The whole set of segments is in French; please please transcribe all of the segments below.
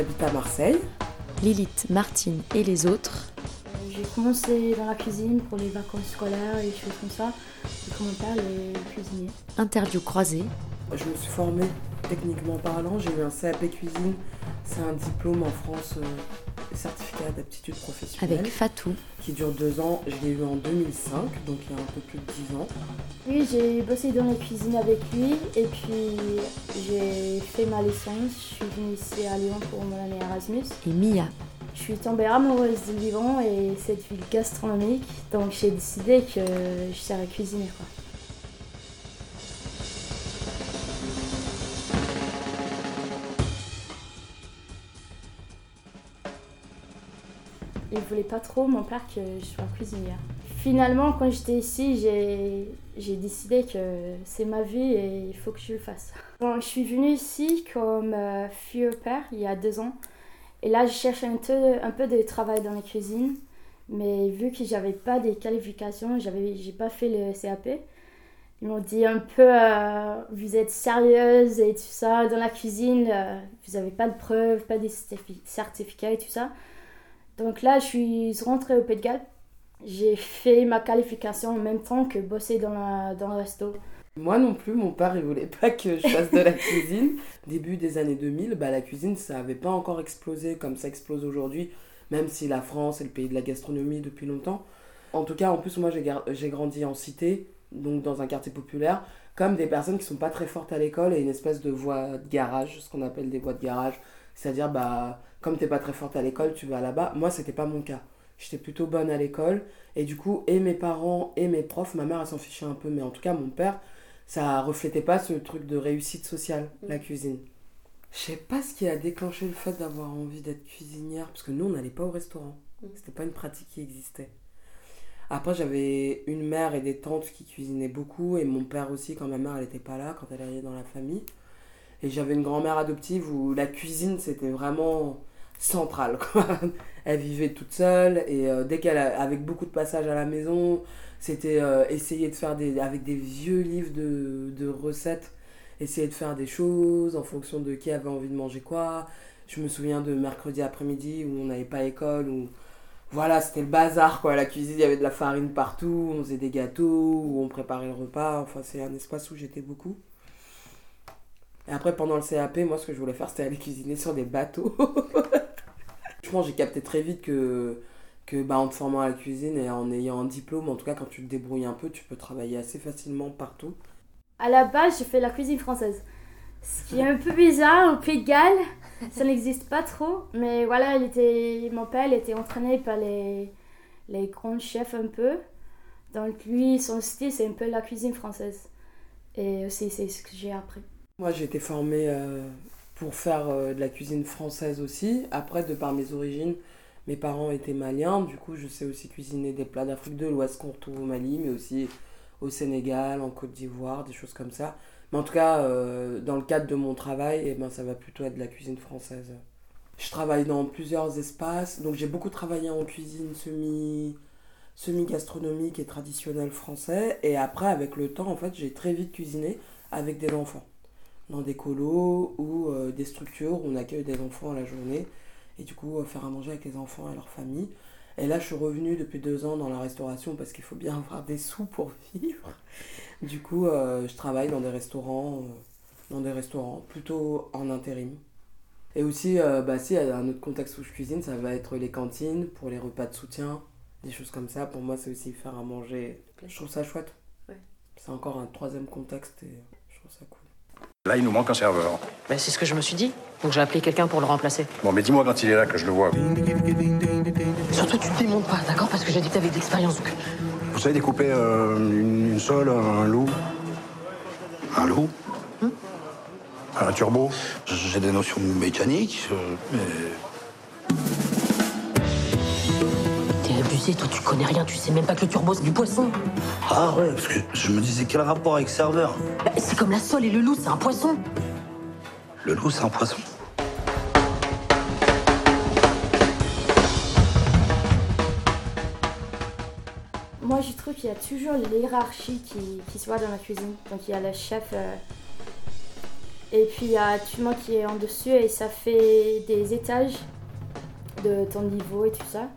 j'habite à Marseille. Lilith, Martine et les autres. J'ai commencé dans la cuisine pour les vacances scolaires et des choses comme ça. Et mon père est cuisinier. Interview croisée. Je me suis formée techniquement parlant. J'ai eu un CAP cuisine. C'est un diplôme en France, euh, certificat d'aptitude professionnelle. Avec Fatou. Qui dure deux ans. Je l'ai eu en 2005, donc il y a un peu plus de dix ans. Oui, j'ai bossé dans la cuisine avec lui et puis j'ai fait ma licence. Je suis venue ici à Lyon pour mon année Erasmus. Et Mia. Je suis tombée amoureuse du Liban et cette ville gastronomique, donc j'ai décidé que je serais cuisiner. Quoi. Il voulait pas trop, mon père, que je sois cuisinière. Finalement, quand j'étais ici, j'ai décidé que c'est ma vie et il faut que je le fasse. Bon, je suis venue ici comme euh, fille au père il y a deux ans. Et là, je cherche un peu, un peu de travail dans la cuisine. Mais vu que j'avais pas des qualifications, j'ai pas fait le CAP. Ils m'ont dit un peu, euh, vous êtes sérieuse et tout ça dans la cuisine, euh, vous n'avez pas de preuves, pas de certificats et tout ça. Donc là, je suis rentrée au Pays de Galles. J'ai fait ma qualification en même temps que bosser dans, la, dans le resto. Moi non plus, mon père il voulait pas que je fasse de la cuisine. Début des années 2000, bah, la cuisine ça avait pas encore explosé comme ça explose aujourd'hui, même si la France est le pays de la gastronomie depuis longtemps. En tout cas, en plus, moi j'ai grandi en cité, donc dans un quartier populaire, comme des personnes qui sont pas très fortes à l'école et une espèce de voie de garage, ce qu'on appelle des voies de garage. C'est-à-dire, bah, comme t'es pas très forte à l'école, tu vas là-bas. Moi, c'était pas mon cas. J'étais plutôt bonne à l'école. Et du coup, et mes parents et mes profs, ma mère, elle s'en fichait un peu, mais en tout cas, mon père, ça reflétait pas ce truc de réussite sociale, la mm. cuisine. Je sais pas ce qui a déclenché le fait d'avoir envie d'être cuisinière, parce que nous, on n'allait pas au restaurant. Mm. C'était pas une pratique qui existait. Après, j'avais une mère et des tantes qui cuisinaient beaucoup, et mon père aussi, quand ma mère, elle était pas là, quand elle arrivait dans la famille. Et j'avais une grand-mère adoptive où la cuisine, c'était vraiment centrale. Elle vivait toute seule et euh, dès qu'elle avec beaucoup de passages à la maison, c'était euh, essayer de faire des avec des vieux livres de, de, recettes, essayer de faire des choses en fonction de qui avait envie de manger quoi. Je me souviens de mercredi après-midi où on n'avait pas école où voilà, c'était le bazar quoi, la cuisine, il y avait de la farine partout, on faisait des gâteaux, où on préparait le repas, enfin c'est un espace où j'étais beaucoup. Et après, pendant le CAP, moi, ce que je voulais faire, c'était aller cuisiner sur des bateaux. j'ai capté très vite que, que bah, en te formant à la cuisine et en ayant un diplôme, en tout cas, quand tu te débrouilles un peu, tu peux travailler assez facilement partout. À la base, j'ai fait la cuisine française. Ce qui est un peu bizarre, au Pays de Galles, ça n'existe pas trop. Mais voilà, il était, mon père il était entraîné par les, les grands chefs un peu. Donc lui, son style, c'est un peu la cuisine française. Et aussi, c'est ce que j'ai appris. Moi, j'ai été formée euh, pour faire euh, de la cuisine française aussi. Après, de par mes origines, mes parents étaient maliens. Du coup, je sais aussi cuisiner des plats d'Afrique de l'Ouest qu'on retrouve au Mali, mais aussi au Sénégal, en Côte d'Ivoire, des choses comme ça. Mais en tout cas, euh, dans le cadre de mon travail, eh ben, ça va plutôt être de la cuisine française. Je travaille dans plusieurs espaces. Donc, j'ai beaucoup travaillé en cuisine semi semi-gastronomique et traditionnelle français. Et après, avec le temps, en fait, j'ai très vite cuisiné avec des enfants dans des colos ou euh, des structures où on accueille des enfants à la journée et du coup euh, faire à manger avec les enfants et leurs familles. Et là, je suis revenue depuis deux ans dans la restauration parce qu'il faut bien avoir des sous pour vivre. Du coup, euh, je travaille dans des restaurants, dans des restaurants plutôt en intérim. Et aussi, bah, si, un autre contexte où je cuisine, ça va être les cantines pour les repas de soutien, des choses comme ça. Pour moi, c'est aussi faire à manger. Je trouve ça chouette. C'est encore un troisième contexte et je trouve ça cool. Là, il nous manque un serveur. Ben, c'est ce que je me suis dit. Donc j'ai appelé quelqu'un pour le remplacer. Bon, mais dis-moi quand il est là que je le vois. Surtout, tu te démontes pas, d'accord? Parce que j'ai dit que t'avais de l'expérience. Donc... Vous savez découper euh, une, sole, un loup? Un loup? Hmm? Un turbo? J'ai des notions mécaniques, euh, mais toi, tu connais rien, tu sais même pas que le turbo, c'est du poisson. Ah ouais, parce que je me disais quel rapport avec serveur bah, C'est comme la sole et le loup, c'est un poisson. Le loup, c'est un poisson. Moi, je trouve qu'il y a toujours l'hierarchie qui, qui se voit dans la cuisine. Donc, il y a le chef, euh, Et puis il y a tout le monde qui est en dessus et ça fait des étages de ton niveau et tout ça.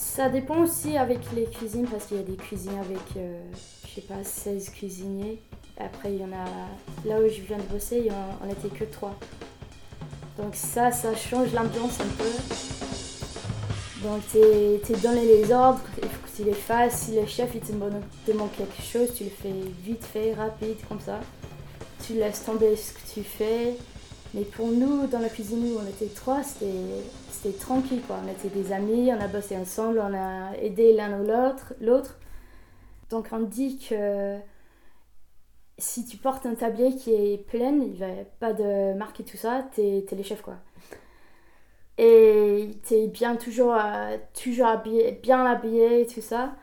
Ça dépend aussi avec les cuisines parce qu'il y a des cuisines avec, euh, je sais pas, 16 cuisiniers. Après, il y en a. Là où je viens de bosser, il y en- on n'était que 3. Donc, ça, ça change l'ambiance un peu. Donc, tu es, donné les ordres, il faut que tu les fasses. Si le chef il te demande quelque chose, tu le fais vite fait, rapide, comme ça. Tu laisses tomber ce que tu fais. Mais pour nous, dans la cuisine où on était trois, c'était tranquille quoi. On était des amis, on a bossé ensemble, on a aidé l'un ou l'autre. Donc on dit que si tu portes un tablier qui est plein, il n'y a pas de marque et tout ça, t'es es les chefs quoi. Et t'es bien toujours, euh, toujours habillé, bien habillé et tout ça.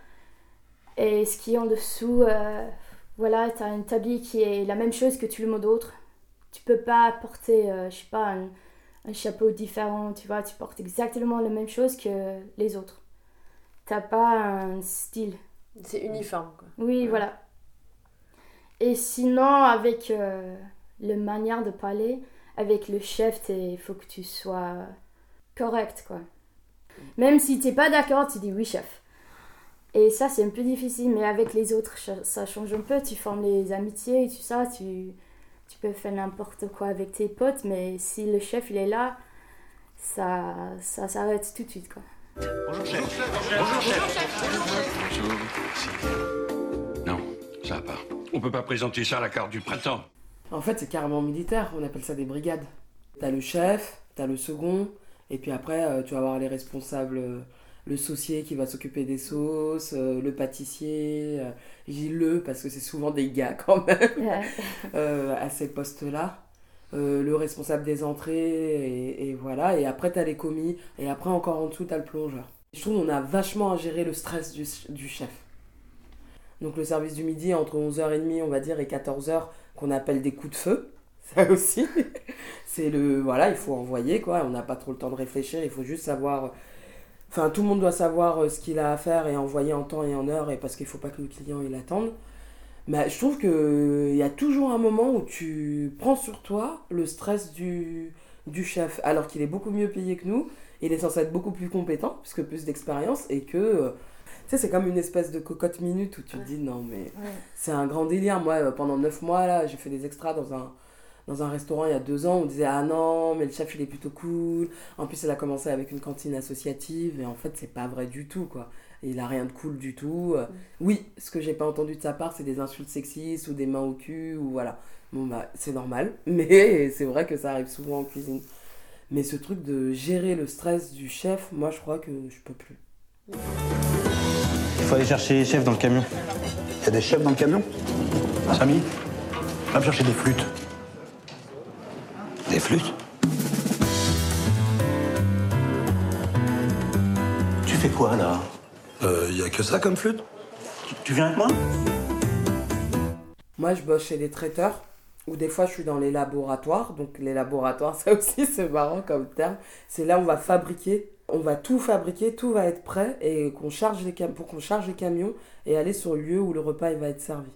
Et ce qui est en dessous, euh, voilà, t'as un tablier qui est la même chose que tout le monde autre. Tu peux pas porter, euh, je sais pas, un, un chapeau différent, tu vois, tu portes exactement la même chose que les autres. T'as pas un style. C'est uniforme, quoi. Oui, voilà. Et sinon, avec euh, le manière de parler, avec le chef, il faut que tu sois correct, quoi. Même si t'es pas d'accord, tu dis oui, chef. Et ça, c'est un peu difficile, mais avec les autres, ça- ça change un peu. Tu formes les amitiés et tout ça, tu, tu peux faire n'importe quoi avec tes potes, mais si le chef, il est là, ça, ça s'arrête tout de suite, quoi. Non, ça va pas. On peut pas présenter ça à la carte du printemps. En fait, c'est carrément militaire, on appelle ça des brigades. T'as le chef, t'as le second, et puis après, euh, tu vas avoir les responsables, euh, le saucier qui va s'occuper des sauces, euh, le pâtissier, euh, dis le parce que c'est souvent des gars quand même Ouais. euh, à ces postes-là. Euh, le responsable des entrées, et, et voilà. Et après, t'as les commis, et après, encore en dessous, t'as le plongeur. Je trouve qu'on a vachement à gérer le stress du, du chef. Donc, le service du midi, entre 11h30, on va dire, et 14h, qu'on appelle des coups de feu. Ça aussi. C'est le. Voilà, il faut envoyer, quoi. On n'a pas trop le temps de réfléchir, il faut juste savoir. Enfin, tout le monde doit savoir euh, ce qu'il a à faire et envoyer en temps et en heure, et parce qu'il faut pas que le client il attende. Mais je trouve qu'il y a toujours un moment où tu prends sur toi le stress du, du chef, alors qu'il est beaucoup mieux payé que nous, il est censé être beaucoup plus compétent, puisque plus d'expérience, et que, euh, tu sais, c'est comme une espèce de cocotte minute où tu te dis, non mais c'est un grand délire. Moi, euh, pendant 9 mois, là, j'ai fait des extras dans un, dans un restaurant il y a deux ans, on disait, ah non, mais le chef, il est plutôt cool. En plus, elle a commencé avec une cantine associative, et en fait, c'est pas vrai du tout, quoi. Il a rien de cool du tout. Euh, Oui, ce que j'ai pas entendu de sa part, c'est des insultes sexistes ou des mains au cul ou voilà. Bon bah c'est normal, mais c'est vrai que ça arrive souvent en cuisine. Mais ce truc de gérer le stress du chef, moi je crois que je peux plus. Il faut aller chercher les chefs dans le camion. Il y a des chefs dans le camion? Samy Va me chercher des flûtes. Des flûtes Tu fais quoi là? Euh, il y a que ça comme flûte? Tu, tu viens avec moi? Moi je bosse chez des traiteurs ou des fois je suis dans les laboratoires. Donc les laboratoires, ça aussi c'est marrant comme terme. C'est là où on va fabriquer, on va tout fabriquer, tout va être prêt et qu'on charge les cam- pour qu'on charge les camions et aller sur le lieu où le repas il va être servi.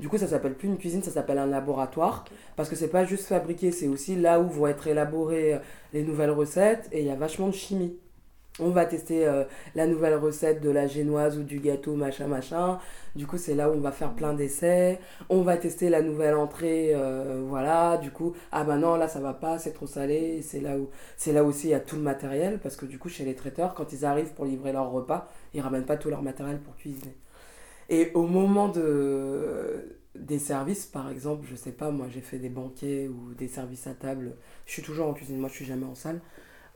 Du coup, ça s'appelle plus une cuisine, ça s'appelle un laboratoire. Parce que c'est pas juste fabriquer, c'est aussi là où vont être élaborées euh, les nouvelles recettes. Et il y a vachement de chimie. On va tester euh, la nouvelle recette de la génoise ou du gâteau, machin, machin. Du coup, c'est là où on va faire plein d'essais. On va tester la nouvelle entrée, euh, voilà. Du coup, ah bah non, là ça va pas, c'est trop salé. C'est là où, c'est là aussi il y a tout le matériel. Parce que du coup, chez les traiteurs, quand ils arrivent pour livrer leur repas, ils ramènent pas tout leur matériel pour cuisiner. Et au moment de, des services, par exemple, je sais pas, moi j'ai fait des banquets ou des services à table, je suis toujours en cuisine, moi je suis jamais en salle,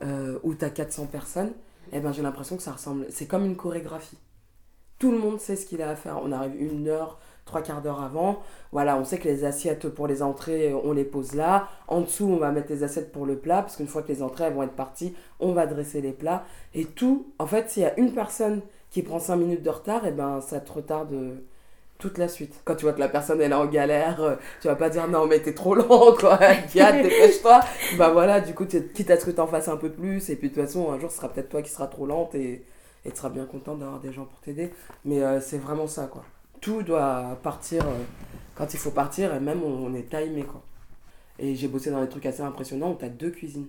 euh, où tu as 400 personnes, et ben j'ai l'impression que ça ressemble, c'est comme une chorégraphie. Tout le monde sait ce qu'il a à faire. On arrive une heure, trois quarts d'heure avant. Voilà, on sait que les assiettes pour les entrées, on les pose là. En dessous, on va mettre les assiettes pour le plat, parce qu'une fois que les entrées elles vont être parties, on va dresser les plats. Et tout, en fait, s'il y a une personne qui prend 5 minutes de retard, et ben ça te retarde euh, toute la suite. Quand tu vois que la personne elle est en galère, euh, tu vas pas dire non mais t'es trop lent quoi, Kiat, dépêche-toi. bah voilà, du coup, tu- quitte à ce que t'en fasses un peu plus, et puis de toute façon, un jour ce sera peut-être toi qui seras trop lente et, et tu seras bien content d'avoir des gens pour t'aider. Mais euh, c'est vraiment ça quoi. Tout doit partir euh, quand il faut partir, et même on, on est timé quoi. Et j'ai bossé dans des trucs assez impressionnants où t'as deux cuisines.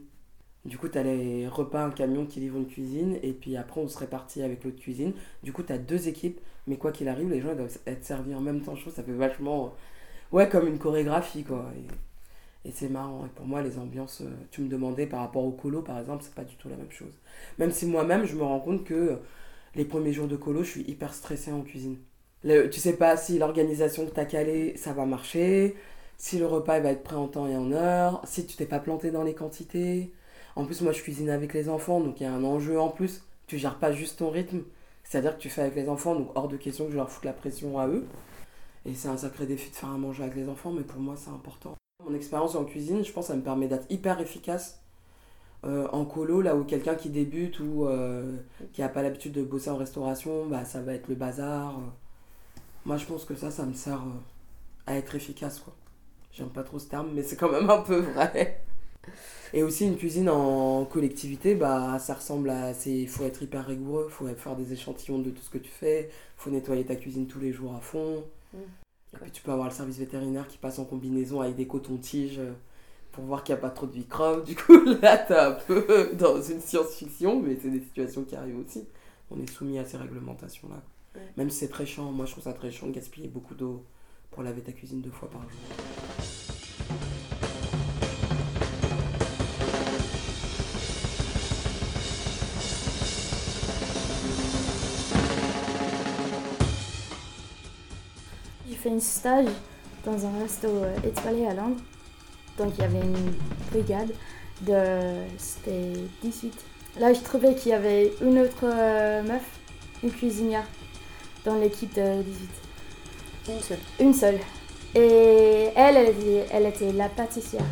Du coup, t'as les repas, un camion qui livre une cuisine, et puis après, on se répartit avec l'autre cuisine. Du coup, t'as deux équipes, mais quoi qu'il arrive, les gens doivent être servis en même temps. Ça fait vachement. Ouais, comme une chorégraphie, quoi. Et, c'est marrant. Et pour moi, les ambiances, euh, tu me demandais par rapport au colo, par exemple, c'est pas du tout la même chose. Même si moi-même, je me rends compte que les premiers jours de colo, je suis hyper stressée en cuisine. Tu sais pas si l'organisation que t'as calée, ça va marcher, si le repas va être prêt en temps et en heure, si tu t'es pas planté dans les quantités. En plus, moi, je cuisine avec les enfants, donc il y a un enjeu en plus. Tu gères pas juste ton rythme, c'est-à-dire que tu fais avec les enfants, donc hors de question que je leur foute la pression à eux. Et c'est un sacré défi de faire à manger avec les enfants, mais pour moi, c'est important. Mon expérience en cuisine, je pense, ça me permet d'être hyper efficace euh, en colo, là où quelqu'un qui débute ou euh, qui n'a pas l'habitude de bosser en restauration, bah, ça va être le bazar. Moi, je pense que ça, ça me sert euh, à être efficace, quoi. J'aime pas trop ce terme, mais c'est quand même un peu vrai. Et aussi, une cuisine en collectivité, bah, ça ressemble à. Il faut être hyper rigoureux, il faut faire des échantillons de tout ce que tu fais, il faut nettoyer ta cuisine tous les jours à fond. Mm. Et puis, tu peux avoir le service vétérinaire qui passe en combinaison avec des cotons-tiges euh, pour voir qu'il n'y a pas trop de microbes. Du coup, là, t'es un peu dans une science-fiction, mais c'est des situations qui arrivent aussi. On est soumis à ces réglementations-là. Ouais. Même si c'est très chiant, moi je trouve ça très chiant de gaspiller beaucoup d'eau pour laver ta cuisine deux fois par jour. Fait un stage dans un resto euh, étoilé à Londres. Donc il y avait une brigade de. C'était 18. Là, je trouvais qu'il y avait une autre euh, meuf, une cuisinière, dans l'équipe de 18. Une seule. Une seule. Et elle, elle était, elle était la pâtissière.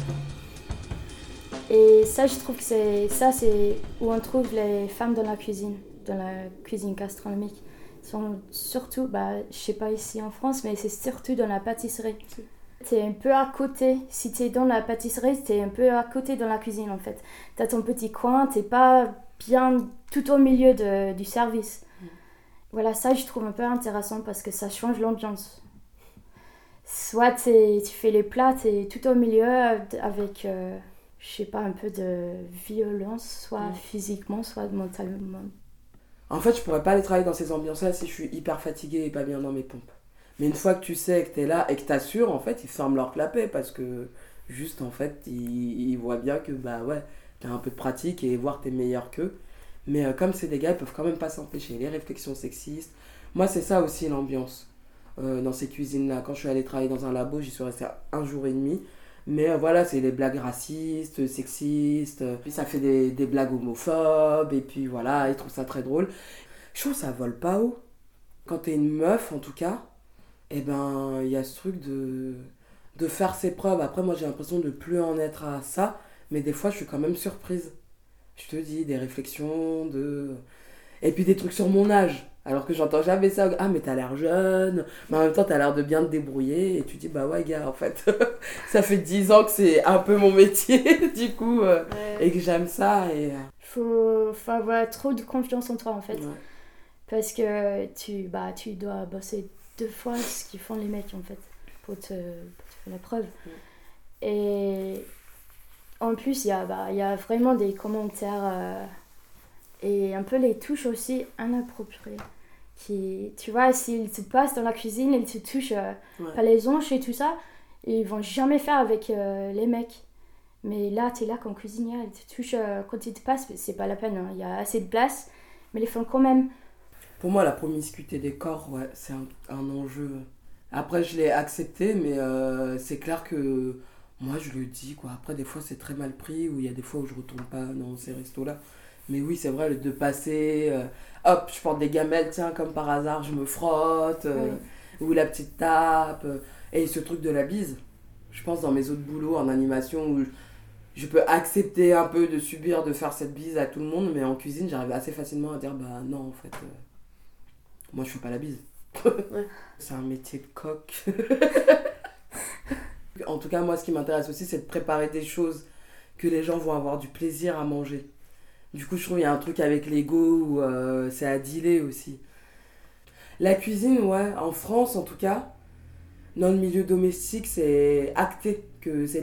Et ça, je trouve que c'est ça, c'est où on trouve les femmes dans la cuisine, dans la cuisine gastronomique. Sont surtout, bah, je sais pas ici en France, mais c'est surtout dans la pâtisserie. T'es un peu à côté. Si t'es dans la pâtisserie, t'es un peu à côté dans la cuisine en fait. T'as ton petit coin, t'es pas bien tout au milieu de- du service. Voilà, ça je trouve un peu intéressant parce que ça change l'ambiance. Soit tu fais les plats, t'es tout au milieu euh, avec, euh, je sais pas, un peu de violence, soit Mm. physiquement, soit mentalement. En fait, je pourrais pas aller travailler dans ces ambiances-là si je suis hyper fatiguée et pas bien dans mes pompes. Mais une fois que tu sais que t'es là et que t'assures, en fait, ils ferment leur clapet parce que juste, en fait, ils, ils voient bien que, bah ouais, t'as un peu de pratique et voir t'es meilleur qu'eux. Mais euh, comme c'est des gars, ils peuvent quand même pas s'empêcher. Les réflexions sexistes. Moi, c'est ça aussi l'ambiance euh, dans ces cuisines-là. Quand je suis allée travailler dans un labo, j'y suis restée un jour et demi. Mais euh, voilà, c'est les blagues racistes, sexistes, euh, puis ça fait des, des blagues homophobes, et puis voilà, ils trouvent ça très drôle. Je trouve ça vole pas haut. Quand t'es une meuf, en tout cas, eh ben, il y a ce truc de, de faire ses preuves. Après, moi, j'ai l'impression de plus en être à ça, mais des fois, je suis quand même surprise. Je te dis, des réflexions, de... Et puis des trucs sur mon âge. Alors que j'entends jamais ça. Ah, mais t'as l'air jeune. Mais en même temps, t'as l'air de bien te débrouiller. Et tu dis, bah ouais, gars, en fait, ça fait 10 ans que c'est un peu mon métier, du coup, euh, et que j'aime ça. Et, euh, Faut, faut avoir trop de confiance en toi en fait. ouais. Parce que tu, bah, tu dois bosser deux fois ce qu'ils font les mecs en fait, pour te, pour te faire la preuve. Et en plus, il y, a, bah, y a vraiment des commentaires euh, et un peu les touches aussi inappropriées. Qui, tu vois, s'ils te passent dans la cuisine, ils te touchent euh, Ouais. par les hanches et tout ça, ils vont jamais faire avec euh, les mecs. Mais là, tu es là comme cuisinière, ils te touchent euh, quand ils te passent, c'est pas la peine, hein. il y a assez de place, mais ils font quand même. Pour moi, la promiscuité des corps, ouais, c'est un, un enjeu. Après, je l'ai accepté, mais euh, c'est clair que moi, je le dis, quoi. Après, des fois, c'est très mal pris, ou il y a des fois où je retourne pas dans ces restos-là. Mais oui, c'est vrai, le de passer, euh, hop, je porte des gamelles, tiens, comme par hasard, je me frotte, euh, ou la petite tape. euh, et ce truc de la bise, je pense dans mes autres boulots en animation, où je peux accepter un peu de subir, de faire cette bise à tout le monde, mais en cuisine, j'arrive assez facilement à dire, bah non, en fait, moi, je fais pas la bise. C'est un métier de coq. en tout cas, moi, ce qui m'intéresse aussi, c'est de préparer des choses que les gens vont avoir du plaisir à manger. Du coup, je trouve qu'il y a un truc avec l'ego où euh, c'est à dealer aussi. La cuisine, ouais, en France en tout cas, dans le milieu domestique, c'est acté que c'est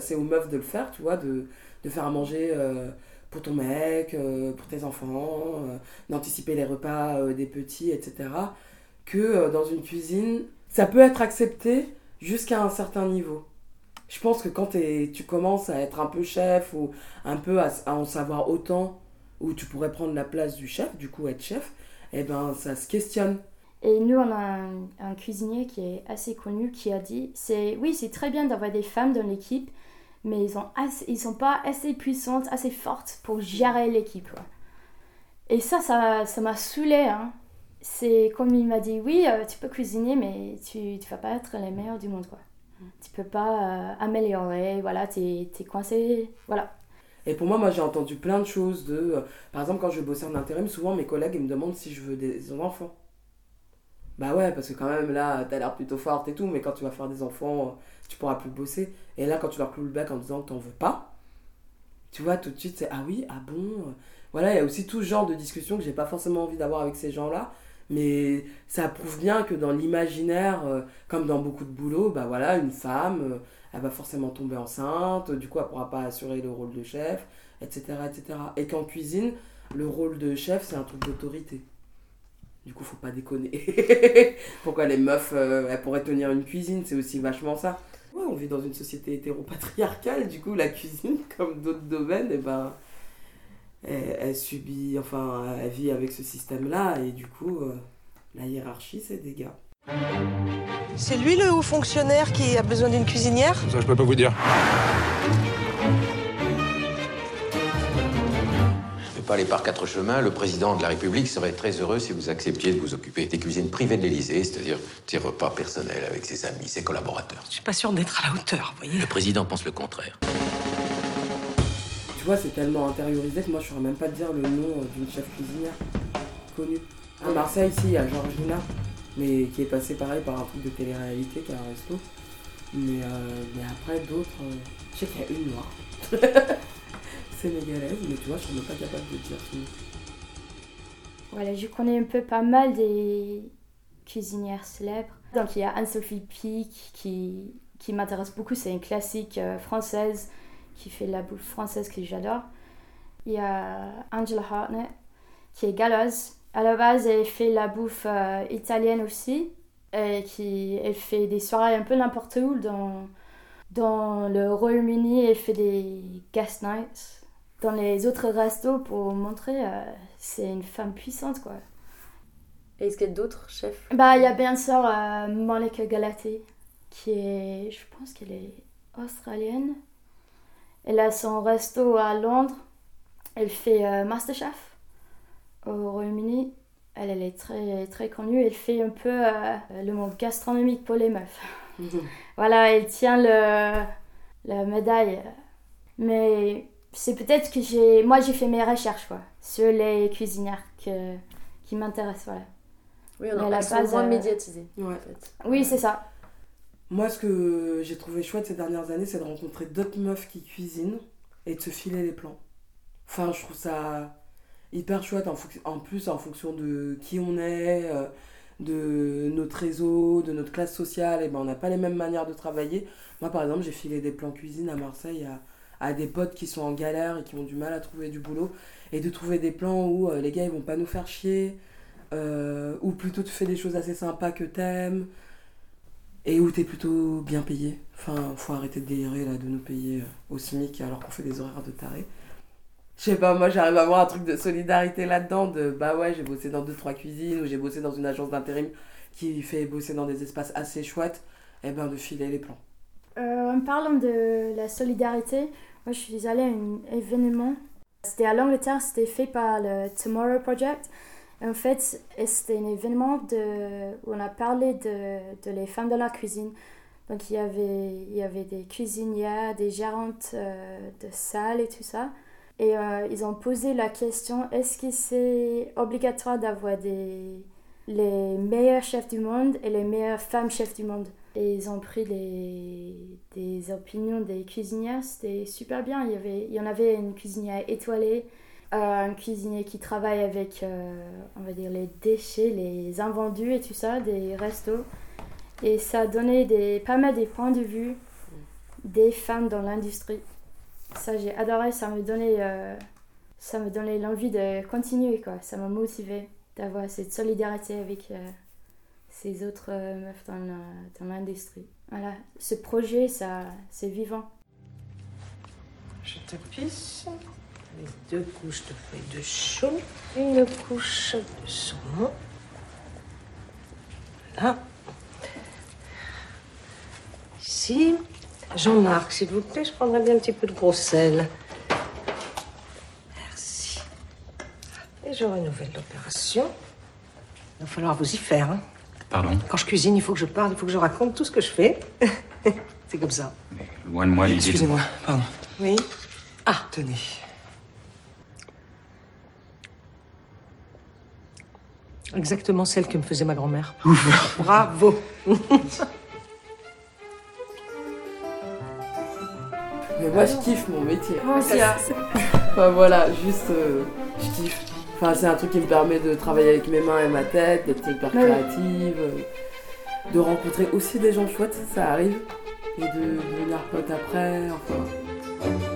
c'est aux meufs de le faire, tu vois, de, faire à manger euh, pour ton mec, euh, pour tes enfants, d'anticiper les repas des petits, etc. Que dans une cuisine, ça peut être accepté jusqu'à un certain niveau. Je pense que quand t'es- tu commences à être un peu chef ou un peu à, en savoir autant, où tu pourrais prendre la place du chef, du coup être chef, eh ben ça se questionne. Et nous, on a un, cuisinier qui est assez connu qui a dit c'est oui, c'est très bien d'avoir des femmes dans l'équipe, mais ils ont assez- ils sont pas assez puissantes, assez fortes pour gérer l'équipe. Et ça, ça ça m'a saoulé. Hein. C'est comme il m'a dit oui, euh, tu peux cuisiner, mais tu tu vas pas être les meilleurs du monde. quoi. Tu peux pas euh, améliorer, voilà, t'es es coincé, voilà. Et pour moi, moi j'ai entendu plein de choses de... euh, par exemple, quand je bossais en intérim, souvent mes collègues ils me demandent si je veux des enfants. Bah ouais, parce que quand même là, t'as l'air plutôt forte et tout, mais quand tu vas faire des enfants, euh, tu pourras plus bosser. Et là, quand tu leur cloues le bec en disant que t'en veux pas, tu vois, tout de suite, c'est ah oui, ah bon. Voilà, il y a aussi tout genre de discussion que j'ai pas forcément envie d'avoir avec ces gens-là. Mais ça prouve bien que dans l'imaginaire, euh, comme dans beaucoup de boulot, bah voilà, une femme, euh, elle va forcément tomber enceinte, du coup elle pourra pas assurer le rôle de chef, etc. etc. Et qu'en cuisine, le rôle de chef, c'est un truc d'autorité. Du coup, faut pas déconner. Pourquoi les meufs, euh, elles pourraient tenir une cuisine, c'est aussi vachement ça. Ouais, on vit dans une société hétéropatriarcale, du coup la cuisine, comme d'autres domaines, eh ben, elle, elle subit, enfin, elle vit avec ce système-là, et du coup, euh, la hiérarchie, c'est des gars. C'est lui le haut fonctionnaire qui a besoin d'une cuisinière? Ça, je peux pas vous dire. Ne pas aller par quatre chemins, le président de la République serait très heureux si vous acceptiez de vous occuper des cuisines privées de l'Élysée, c'est-à-dire des repas personnels avec ses amis, ses collaborateurs. Je suis pas sûre d'être à la hauteur, vous voyez. Le président pense le contraire. Tu vois, c'est tellement intériorisé que moi, je saurais même pas te dire le nom euh, d'une chef cuisinière connue. À Marseille, ici, il y a Georgina, mais qui est passée pareil par un truc de télé-réalité, qui a un resto. Mais, euh, mais après, d'autres. euh, Je sais qu'il y a une noire. Sénégalaise, mais tu vois, je suis même pas capable de dire nom. Voilà, je connais un peu pas mal des cuisinières célèbres. Donc il y a Anne-Sophie Pic qui, qui m'intéresse beaucoup, c'est une classique euh, française qui fait la bouffe française que j'adore. Il y a Angela Hartnett qui est galloise. À la base, elle fait la bouffe euh, italienne aussi. Et qui, elle fait des soirées un peu n'importe où dans, dans le Royaume-Uni. Elle fait des guest nights dans les autres restos pour montrer euh, c'est une femme puissante quoi. Et est-ce qu'il y a d'autres chefs? Bah il y a bien sûr euh, Monica Galati qui est je pense qu'elle est australienne. Elle a son resto à Londres. Elle fait euh, Masterchef au Royaume-Uni. Elle, elle est très très connue. Elle fait un peu euh, le monde gastronomique pour les meufs. voilà, elle tient le la médaille. Mais c'est peut-être que j'ai moi j'ai fait mes recherches quoi sur les cuisinières que, qui m'intéressent voilà Oui, on a la base, moins euh. Ouais. En fait. oui c'est ça Moi, ce que j'ai trouvé chouette ces dernières années, c'est de rencontrer d'autres meufs qui cuisinent et de se filer les plans. Enfin, je trouve ça hyper chouette en, en plus en fonction de qui on est, euh, de notre réseau, de notre classe sociale. Et ben, on n'a pas les mêmes manières de travailler. Moi, par exemple, j'ai filé des plans cuisine à Marseille à, à des potes qui sont en galère et qui ont du mal à trouver du boulot. Et de trouver des plans où euh, les gars, ils vont pas nous faire chier. euh, ou plutôt tu fais des choses assez sympas que t'aimes et où t'es plutôt bien payé. Enfin, faut arrêter de délirer là, de nous payer euh, au SMIC alors qu'on fait des horaires de taré. Je sais pas, moi j'arrive à avoir un truc de solidarité là-dedans, de bah ouais, j'ai bossé dans deux trois cuisines ou j'ai bossé dans une agence d'intérim qui fait bosser dans des espaces assez chouettes, et ben de filer les plans. Euh, en parlant de la solidarité moi je suis allée à un événement c'était à l'Angleterre c'était fait par le Tomorrow Project en fait c'était un événement de, où on a parlé de, de les femmes dans la cuisine. Donc il y avait, il y avait des cuisinières des gérantes euh, de salles et tout ça. Et euh, ils ont posé la question est-ce que c'est obligatoire d'avoir des les meilleurs chefs du monde et les meilleures femmes chefs du monde? Et ils ont pris des opinions des cuisinières c'était super bien. Il y avait il y en avait une cuisinière étoilée un cuisinier qui travaille avec euh, on va dire les déchets les invendus et tout ça des restos Et ça a donné des, pas mal des points de vue des femmes dans l'industrie. Ça, j'ai adoré, ça me donnait, euh, donnait l'envie de continuer, quoi. Ça m'a motivé d'avoir cette solidarité avec euh, ces autres euh, meufs dans l'industrie. Voilà, ce projet, ça, c'est vivant. Je te pisse avec deux couches de feuilles de chou une couche de saumon. Là. Ici. Jean-Marc, s'il vous plaît, je prendrais bien un petit peu de gros sel. Merci. Et je renouvelle l'opération. Il va falloir vous y faire. hein. Pardon? Quand je cuisine, il faut que je parle, il faut que je raconte tout ce que je fais. C'est comme ça. Loin de moi l'idée. Excusez-moi, pardon. Oui Ah, tenez. Exactement celle que me faisait ma grand-mère. Bravo Mais moi, je kiffe mon métier. Moi aussi, hein. Enfin voilà, juste, euh, je kiffe. Enfin, c'est un truc qui me permet de travailler avec mes mains et ma tête, d'être hyper Ouais. créative, euh, de rencontrer aussi des gens chouettes, ça arrive, et de devenir pote après, enfin.